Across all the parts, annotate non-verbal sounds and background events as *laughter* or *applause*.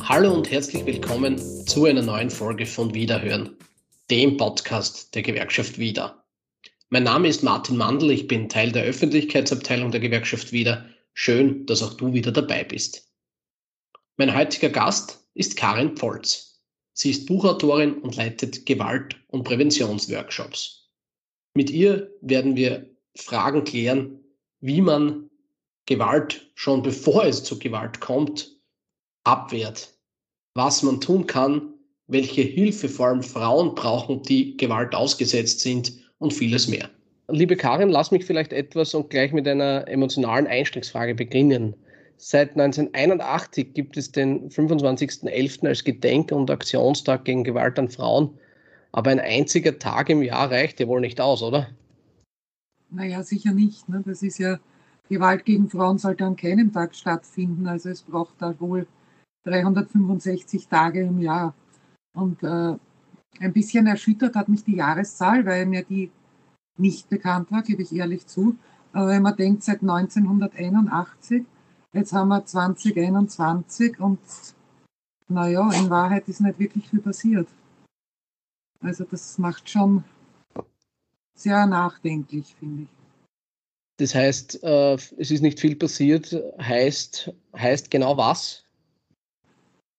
Hallo und herzlich willkommen zu einer neuen Folge von Wiederhören, dem Podcast der Gewerkschaft Wieder. Mein Name ist Martin Mandl, ich bin Teil der Öffentlichkeitsabteilung der Gewerkschaft Wieder. Schön, dass auch du wieder dabei bist. Mein heutiger Gast ist Karin Pfolz. Sie ist Buchautorin und leitet Gewalt- und Präventionsworkshops. Mit ihr werden wir Fragen klären, wie man Gewalt schon bevor es zu Gewalt kommt, abwehrt was man tun kann, welche Hilfe vor allem Frauen brauchen, die Gewalt ausgesetzt sind und vieles mehr. Liebe Karin, lass mich vielleicht etwas und gleich mit einer emotionalen Einstiegsfrage beginnen. Seit 1981 gibt es den 25.11. als Gedenk- und Aktionstag gegen Gewalt an Frauen. Aber ein einziger Tag im Jahr reicht ja wohl nicht aus, oder? Naja, sicher nicht. Ne? Das ist ja, Gewalt gegen Frauen sollte an keinem Tag stattfinden. Also es braucht da wohl 365 Tage im Jahr. Und äh, ein bisschen erschüttert hat mich die Jahreszahl, weil mir die nicht bekannt war, gebe ich ehrlich zu. Aber wenn man denkt, seit 1981, jetzt haben wir 2021 und naja, in Wahrheit ist nicht wirklich viel passiert. Also das macht schon sehr nachdenklich, finde ich. Das heißt, äh, es ist nicht viel passiert, heißt, heißt genau was?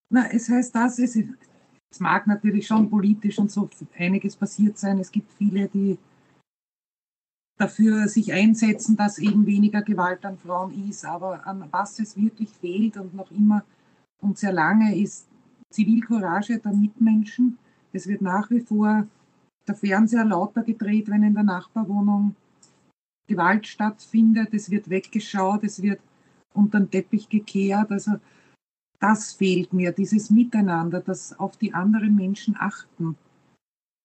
Na, es heißt das, es, es mag natürlich schon politisch und so einiges passiert sein. Es gibt viele, die dafür sich einsetzen, dass eben weniger Gewalt an Frauen ist. Aber an was es wirklich fehlt und noch immer und sehr lange ist Zivilcourage der Mitmenschen. Es wird nach wie vor der Fernseher lauter gedreht, wenn in der Nachbarwohnung Gewalt stattfindet. Es wird weggeschaut, es wird unter den Teppich gekehrt. Also das fehlt mir, dieses Miteinander, das auf die anderen Menschen achten.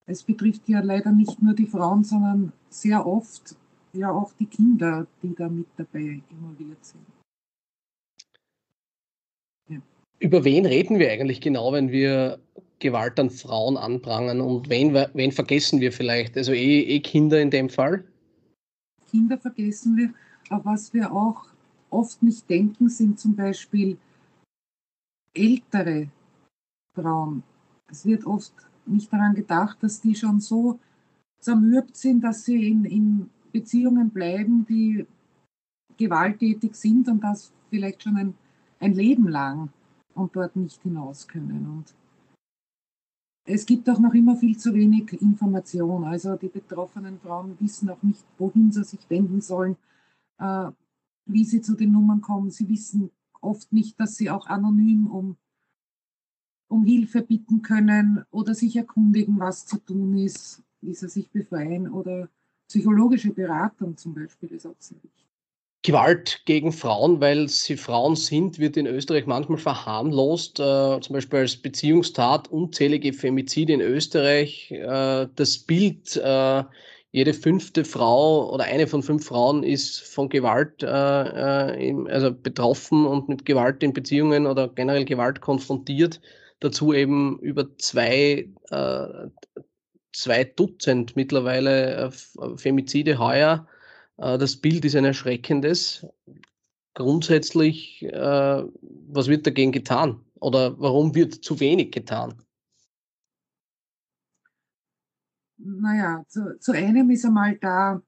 Es betrifft ja leider nicht nur die Frauen, sondern sehr oft ja auch die Kinder, die da mit dabei involviert sind. Ja. Über wen reden wir eigentlich genau, wenn wir Gewalt an Frauen anprangern und wen, wen vergessen wir vielleicht? Also eh, eh Kinder in dem Fall? Kinder vergessen wir, aber was wir auch oft nicht denken, sind zum Beispiel ältere Frauen. Es wird oft nicht daran gedacht, dass die schon so zermürbt sind, dass sie in, in Beziehungen bleiben, die gewalttätig sind und das vielleicht schon ein, ein Leben lang und dort nicht hinaus können. Und es gibt auch noch immer viel zu wenig Information. Also die betroffenen Frauen wissen auch nicht, wohin sie sich wenden sollen, äh, wie sie zu den Nummern kommen. Sie wissen oft nicht, dass sie auch anonym um, um Hilfe bitten können oder sich erkundigen, was zu tun ist, wie sie sich befreien oder psychologische Beratung zum Beispiel ist auch sehr wichtig. Gewalt gegen Frauen, weil sie Frauen sind, wird in Österreich manchmal verharmlost, äh, zum Beispiel als Beziehungstat, unzählige Femizide in Österreich. Äh, das Bild äh, jede fünfte Frau oder eine von fünf Frauen ist von Gewalt äh, äh im, also betroffen und mit Gewalt in Beziehungen oder generell Gewalt konfrontiert. Dazu eben über zwei, äh, zwei Dutzend mittlerweile Femizide heuer. Äh, das Bild ist ein erschreckendes. Grundsätzlich, äh, was wird dagegen getan? Oder warum wird zu wenig getan? Naja, zu, zu einem ist einmal da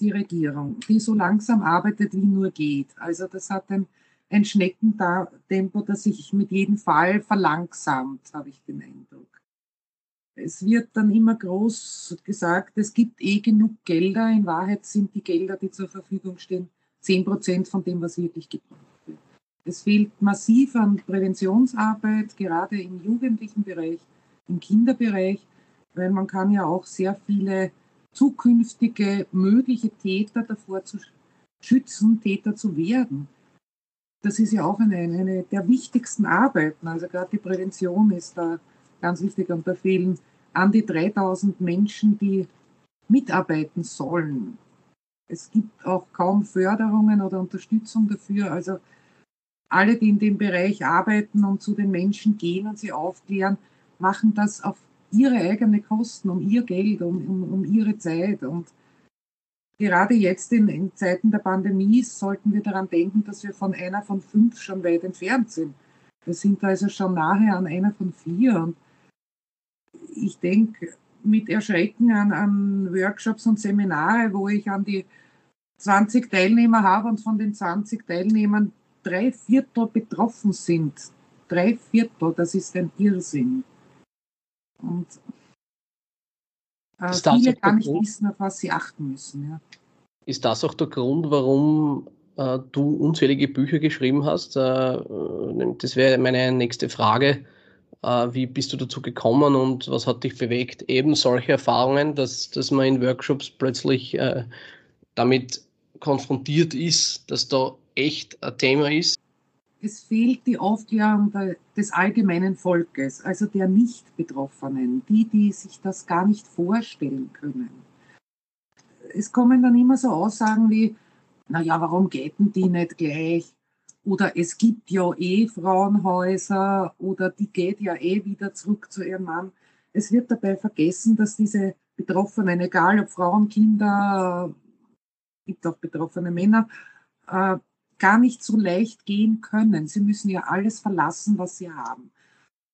die Regierung, die so langsam arbeitet, wie nur geht. Also das hat ein, ein Schneckentempo, das sich mit jedem Fall verlangsamt, habe ich den Eindruck. Es wird dann immer groß gesagt, es gibt eh genug Gelder. In Wahrheit sind die Gelder, die zur Verfügung stehen, 10 Prozent von dem, was wirklich gebraucht wird. Es fehlt massiv an Präventionsarbeit, gerade im jugendlichen Bereich, im Kinderbereich weil man kann ja auch sehr viele zukünftige mögliche Täter davor zu schützen, Täter zu werden. Das ist ja auch eine, eine der wichtigsten Arbeiten. Also gerade die Prävention ist da ganz wichtig und da fehlen an die 3000 Menschen, die mitarbeiten sollen. Es gibt auch kaum Förderungen oder Unterstützung dafür. Also alle, die in dem Bereich arbeiten und zu den Menschen gehen und sie aufklären, machen das auf ihre eigenen Kosten, um ihr Geld, um, um, um ihre Zeit. Und gerade jetzt in, in, Zeiten der Pandemie sollten wir daran denken, dass wir von einer von fünf schon weit entfernt sind. Wir sind also schon nahe an einer von vier. Und ich denke mit Erschrecken an, an Workshops und Seminare, wo ich an die 20 Teilnehmer habe und von den 20 Teilnehmern drei Viertel betroffen sind. Drei Viertel, das ist ein Irrsinn. Und äh, viele gar nicht Grund, wissen, auf was sie achten müssen. Ja. Ist das auch der Grund, warum äh, du unzählige Bücher geschrieben hast? Äh, das wäre meine nächste Frage. Äh, wie bist du dazu gekommen und was hat dich bewegt? Eben solche Erfahrungen, dass, dass man in Workshops plötzlich äh, damit konfrontiert ist, dass da echt ein Thema ist? Es fehlt die Aufklärung des allgemeinen Volkes, also der Nicht-Betroffenen, die, die sich das gar nicht vorstellen können. Es kommen dann immer so Aussagen wie, naja, warum gehen die nicht gleich? Oder es gibt ja eh Frauenhäuser oder die geht ja eh wieder zurück zu ihrem Mann. Es wird dabei vergessen, dass diese Betroffenen, egal ob Frauen, Kinder, gibt auch betroffene Männer, äh, gar nicht so leicht gehen können. Sie müssen ja alles verlassen, was sie haben.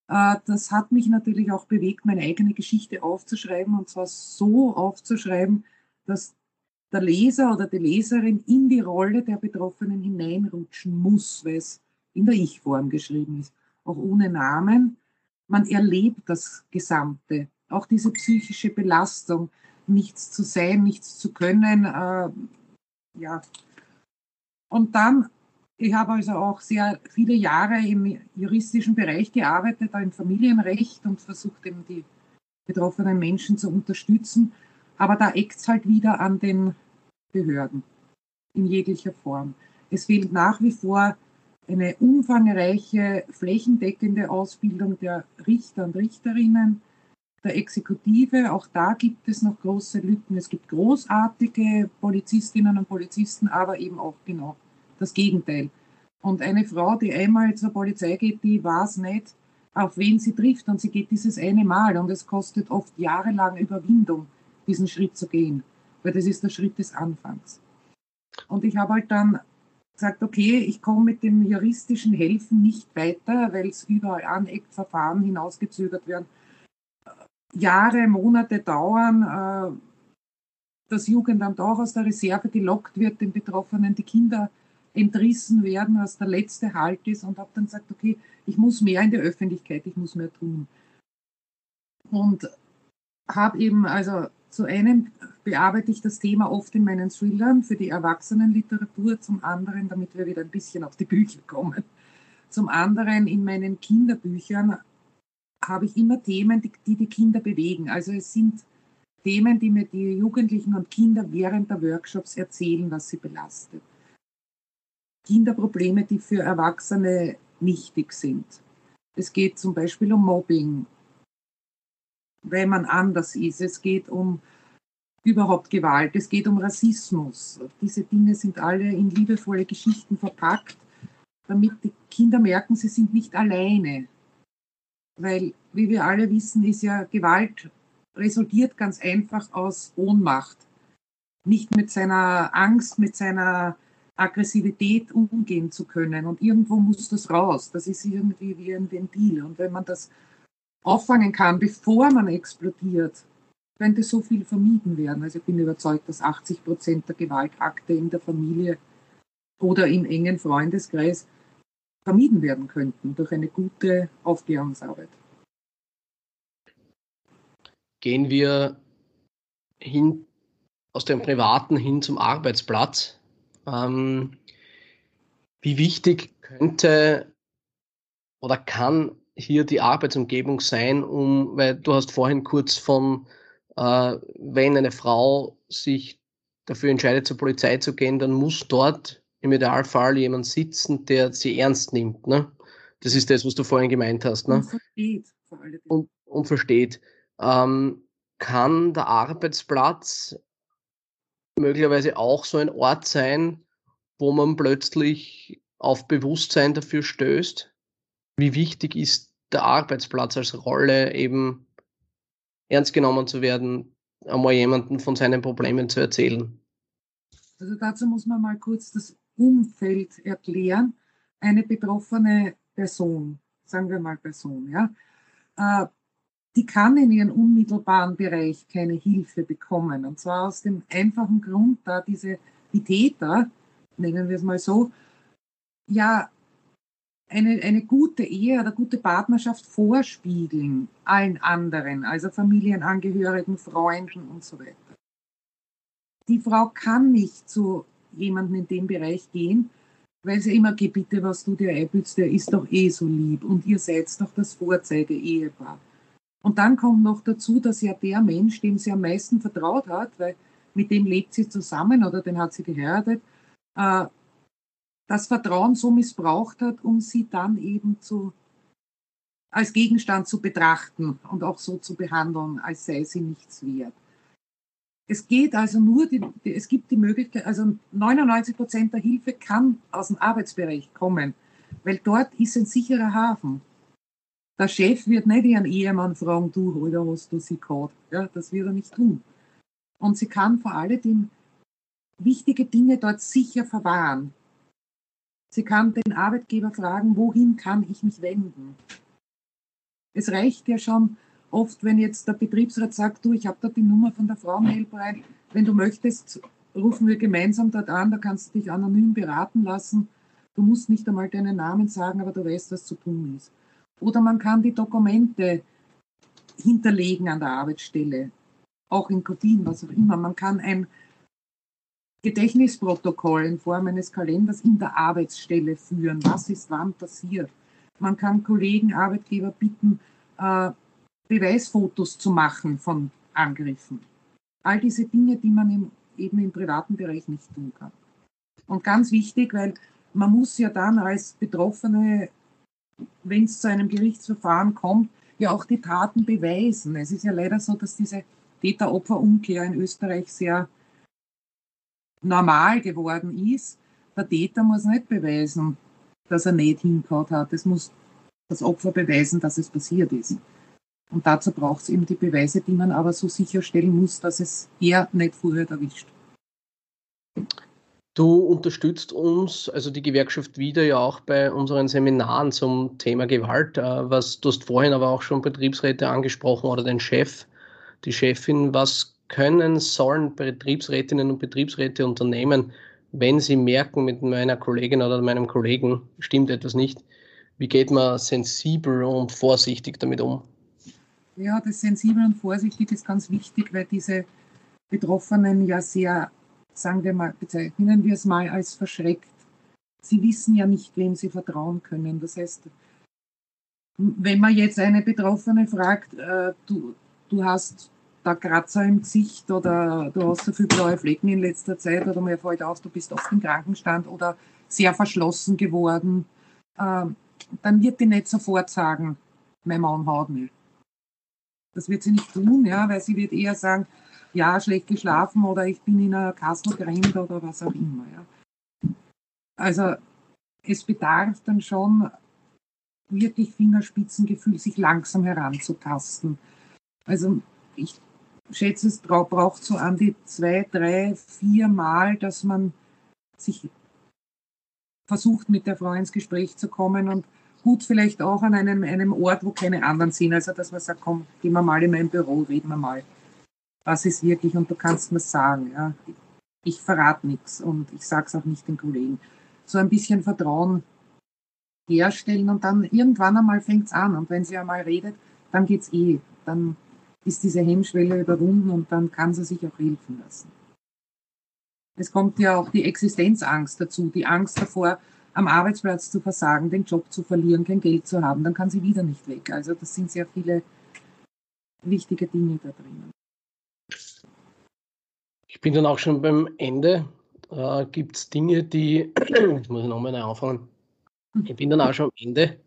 Äh, das hat mich natürlich auch bewegt, meine eigene Geschichte aufzuschreiben und zwar so aufzuschreiben, dass der Leser oder die Leserin in die Rolle der Betroffenen hineinrutschen muss, weil es in der Ich-Form geschrieben ist, auch ohne Namen. Man erlebt das Gesamte, auch diese psychische Belastung, nichts zu sein, nichts zu können. Äh, ja. Und dann, ich habe also auch sehr viele Jahre im juristischen Bereich gearbeitet, im Familienrecht und versucht eben die betroffenen Menschen zu unterstützen. Aber da eckt es halt wieder an den Behörden in jeglicher Form. Es fehlt nach wie vor eine umfangreiche, flächendeckende Ausbildung der Richter und Richterinnen, der Exekutive. Auch da gibt es noch große Lücken. Es gibt großartige Polizistinnen und Polizisten, aber eben auch genau das Gegenteil. Und eine Frau, die einmal zur Polizei geht, die weiß nicht, auf wen sie trifft. Und sie geht dieses eine Mal. Und es kostet oft jahrelang Überwindung, diesen Schritt zu gehen weil das ist der Schritt des Anfangs. Und ich habe halt dann gesagt, okay, ich komme mit dem juristischen Helfen nicht weiter, weil es überall aneckt, Verfahren hinausgezögert werden, Jahre, Monate dauern, äh, das Jugendamt auch aus der Reserve gelockt wird, den Betroffenen die Kinder entrissen werden, was der letzte Halt ist und habe dann gesagt, okay, ich muss mehr in der Öffentlichkeit, ich muss mehr tun. Und habe eben also zu einem bearbeite ich das Thema oft in meinen Thrillern für die Erwachsenenliteratur, zum anderen, damit wir wieder ein bisschen auf die Bücher kommen. Zum anderen in meinen Kinderbüchern habe ich immer Themen, die, die die Kinder bewegen. Also es sind Themen, die mir die Jugendlichen und Kinder während der Workshops erzählen, was sie belastet. Kinderprobleme, die für Erwachsene nichtig sind. Es geht zum Beispiel um Mobbing, weil man anders ist. Es geht um überhaupt Gewalt, es geht um Rassismus. Diese Dinge sind alle in liebevolle Geschichten verpackt, damit die Kinder merken, sie sind nicht alleine. Weil, wie wir alle wissen, ist ja Gewalt resultiert ganz einfach aus Ohnmacht. Nicht mit seiner Angst, mit seiner Aggressivität umgehen zu können. Und irgendwo muss das raus. Das ist irgendwie wie ein Ventil. Und wenn man das auffangen kann, bevor man explodiert, könnte so viel vermieden werden. Also ich bin überzeugt, dass 80 Prozent der Gewaltakte in der Familie oder im engen Freundeskreis vermieden werden könnten durch eine gute Aufklärungsarbeit. Gehen wir hin aus dem Privaten hin zum Arbeitsplatz. Ähm, wie wichtig könnte oder kann hier die Arbeitsumgebung sein, um, weil du hast vorhin kurz von, äh, wenn eine Frau sich dafür entscheidet, zur Polizei zu gehen, dann muss dort im Idealfall jemand sitzen, der sie ernst nimmt. Ne? Das ist das, was du vorhin gemeint hast. Ne? Und versteht. Und, und versteht. Ähm, kann der Arbeitsplatz möglicherweise auch so ein Ort sein, wo man plötzlich auf Bewusstsein dafür stößt? Wie wichtig ist der Arbeitsplatz als Rolle, eben ernst genommen zu werden, einmal jemanden von seinen Problemen zu erzählen. Also dazu muss man mal kurz das Umfeld erklären. Eine betroffene Person, sagen wir mal Person, ja, äh, die kann in ihrem unmittelbaren Bereich keine Hilfe bekommen. Und zwar aus dem einfachen Grund, da diese die Täter, nennen wir es mal so, ja eine, eine gute Ehe oder gute Partnerschaft vorspiegeln allen anderen, also Familienangehörigen, Freunden und so weiter. Die Frau kann nicht zu jemandem in dem Bereich gehen, weil sie immer geht, bitte, was du dir einbildest, der ist doch eh so lieb und ihr seid doch das Vorzeige-Ehepaar. Und dann kommt noch dazu, dass ja der Mensch, dem sie am meisten vertraut hat, weil mit dem lebt sie zusammen oder den hat sie geheiratet, äh, das Vertrauen so missbraucht hat, um sie dann eben zu, als Gegenstand zu betrachten und auch so zu behandeln, als sei sie nichts wert. Es geht also nur, die, es gibt die Möglichkeit, also 99 Prozent der Hilfe kann aus dem Arbeitsbereich kommen, weil dort ist ein sicherer Hafen. Der Chef wird nicht ihren Ehemann fragen, du, oder hast du sie gehabt? Ja, das wird er nicht tun. Und sie kann vor allem wichtige Dinge dort sicher verwahren. Sie kann den Arbeitgeber fragen, wohin kann ich mich wenden? Es reicht ja schon oft, wenn jetzt der Betriebsrat sagt, du, ich habe da die Nummer von der Frauenhelferin, wenn du möchtest, rufen wir gemeinsam dort an, da kannst du dich anonym beraten lassen. Du musst nicht einmal deinen Namen sagen, aber du weißt, was zu tun ist. Oder man kann die Dokumente hinterlegen an der Arbeitsstelle, auch in Kopien, was auch immer. Man kann ein Gedächtnisprotokoll in Form eines Kalenders in der Arbeitsstelle führen. Was ist wann passiert? Man kann Kollegen, Arbeitgeber bitten, äh, Beweisfotos zu machen von Angriffen. All diese Dinge, die man im, eben im privaten Bereich nicht tun kann. Und ganz wichtig, weil man muss ja dann als Betroffene, wenn es zu einem Gerichtsverfahren kommt, ja auch die Taten beweisen. Es ist ja leider so, dass diese Täter-Opfer-Umkehr in Österreich sehr normal geworden ist. Der Täter muss nicht beweisen, dass er nicht hingehauen hat. Es muss das Opfer beweisen, dass es passiert ist. Und dazu braucht es eben die Beweise, die man aber so sicherstellen muss, dass es er nicht vorher erwischt. Du unterstützt uns, also die Gewerkschaft wieder ja auch bei unseren Seminaren zum Thema Gewalt. Äh, was du hast vorhin aber auch schon Betriebsräte angesprochen oder den Chef, die Chefin. Was können, sollen Betriebsrätinnen und Betriebsräte unternehmen, wenn sie merken, mit meiner Kollegin oder meinem Kollegen stimmt etwas nicht? Wie geht man sensibel und vorsichtig damit um? Ja, das sensibel und vorsichtig ist ganz wichtig, weil diese Betroffenen ja sehr, sagen wir mal, bezeichnen wir es mal als verschreckt. Sie wissen ja nicht, wem sie vertrauen können. Das heißt, wenn man jetzt eine Betroffene fragt, äh, du, du hast da Kratzer im Gesicht oder du hast so viele blaue Flecken in letzter Zeit oder mir fällt auf, du bist oft im Krankenstand oder sehr verschlossen geworden, äh, dann wird die nicht sofort sagen, mein Mann haut mich. Das wird sie nicht tun, ja, weil sie wird eher sagen, ja, schlecht geschlafen oder ich bin in einer Kastelgrenze oder was auch immer. Ja. Also es bedarf dann schon wirklich Fingerspitzengefühl, sich langsam heranzutasten. Also ich schätze, es braucht so an die zwei, drei, vier Mal, dass man sich versucht, mit der Frau ins Gespräch zu kommen und gut vielleicht auch an einem, einem Ort, wo keine anderen sind. Also, dass man sagt, komm, gehen wir mal in mein Büro, reden wir mal. Was ist wirklich? Und du kannst mir sagen, ja. Ich verrate nichts und ich sage es auch nicht den Kollegen. So ein bisschen Vertrauen herstellen und dann irgendwann einmal fängt es an. Und wenn sie einmal redet, dann geht es eh. Dann ist diese Hemmschwelle überwunden und dann kann sie sich auch helfen lassen. Es kommt ja auch die Existenzangst dazu, die Angst davor, am Arbeitsplatz zu versagen, den Job zu verlieren, kein Geld zu haben, dann kann sie wieder nicht weg. Also das sind sehr viele wichtige Dinge da drinnen. Ich bin dann auch schon beim Ende. Äh, Gibt es Dinge, die, *clears throat* jetzt muss ich nochmal anfangen. Ich bin dann auch schon am Ende.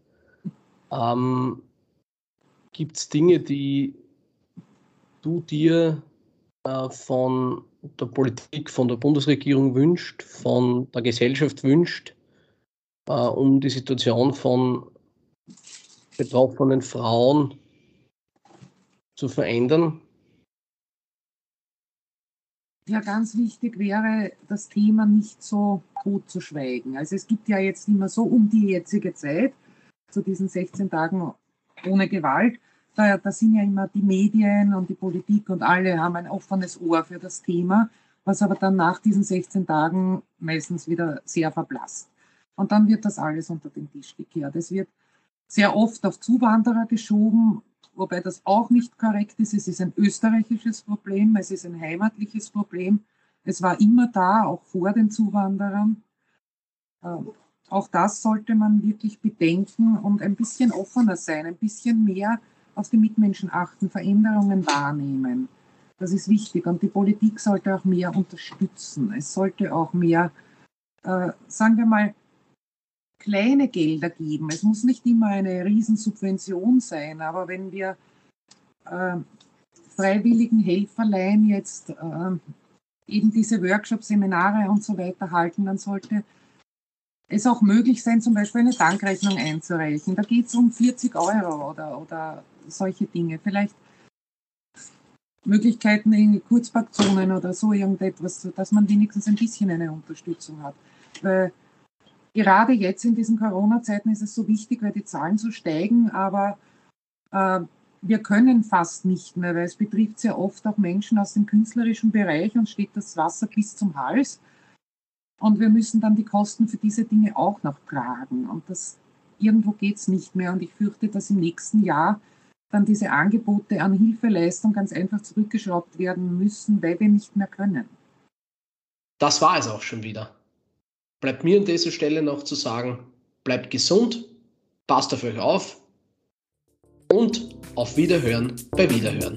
Ähm, Gibt es Dinge, die du dir äh, von der Politik, von der Bundesregierung wünscht, von der Gesellschaft wünscht, äh, um die Situation von betroffenen Frauen zu verändern? Ja, ganz wichtig wäre, das Thema nicht so tot zu schweigen. Also es gibt ja jetzt immer so um die jetzige Zeit, zu diesen 16 Tagen ohne Gewalt, da, da sind ja immer die Medien und die Politik und alle haben ein offenes Ohr für das Thema, was aber dann nach diesen 16 Tagen meistens wieder sehr verblasst. Und dann wird das alles unter den Tisch gekehrt. Es wird sehr oft auf Zuwanderer geschoben, wobei das auch nicht korrekt ist. Es ist ein österreichisches Problem, es ist ein heimatliches Problem. Es war immer da, auch vor den Zuwanderern. Ähm, auch das sollte man wirklich bedenken und ein bisschen offener sein, ein bisschen mehr auf die Mitmenschen achten, Veränderungen wahrnehmen. Das ist wichtig und die Politik sollte auch mehr unterstützen. Es sollte auch mehr, äh, sagen wir mal, kleine Gelder geben. Es muss nicht immer eine Riesensubvention sein, aber wenn wir äh, freiwilligen Helferlein jetzt äh, eben diese Workshops, Seminare und so weiter halten, dann sollte es auch möglich sein, zum Beispiel eine Tankrechnung einzureichen. Da geht es um 40 Euro oder, oder solche Dinge. Vielleicht Möglichkeiten in Kurzpackzonen oder so irgendetwas, dass man wenigstens ein bisschen eine Unterstützung hat. Weil gerade jetzt in diesen Corona-Zeiten ist es so wichtig, weil die Zahlen so steigen, aber äh, wir können fast nicht mehr, weil es betrifft sehr oft auch Menschen aus dem künstlerischen Bereich und steht das Wasser bis zum Hals. Und wir müssen dann die Kosten für diese Dinge auch noch tragen. Und das irgendwo geht es nicht mehr. Und ich fürchte, dass im nächsten Jahr dann diese Angebote an Hilfeleistung ganz einfach zurückgeschraubt werden müssen, weil wir nicht mehr können. Das war es auch schon wieder bleibt mir an dieser Stelle noch zu sagen, bleibt gesund, passt auf euch auf und auf Wiederhören bei Wiederhören.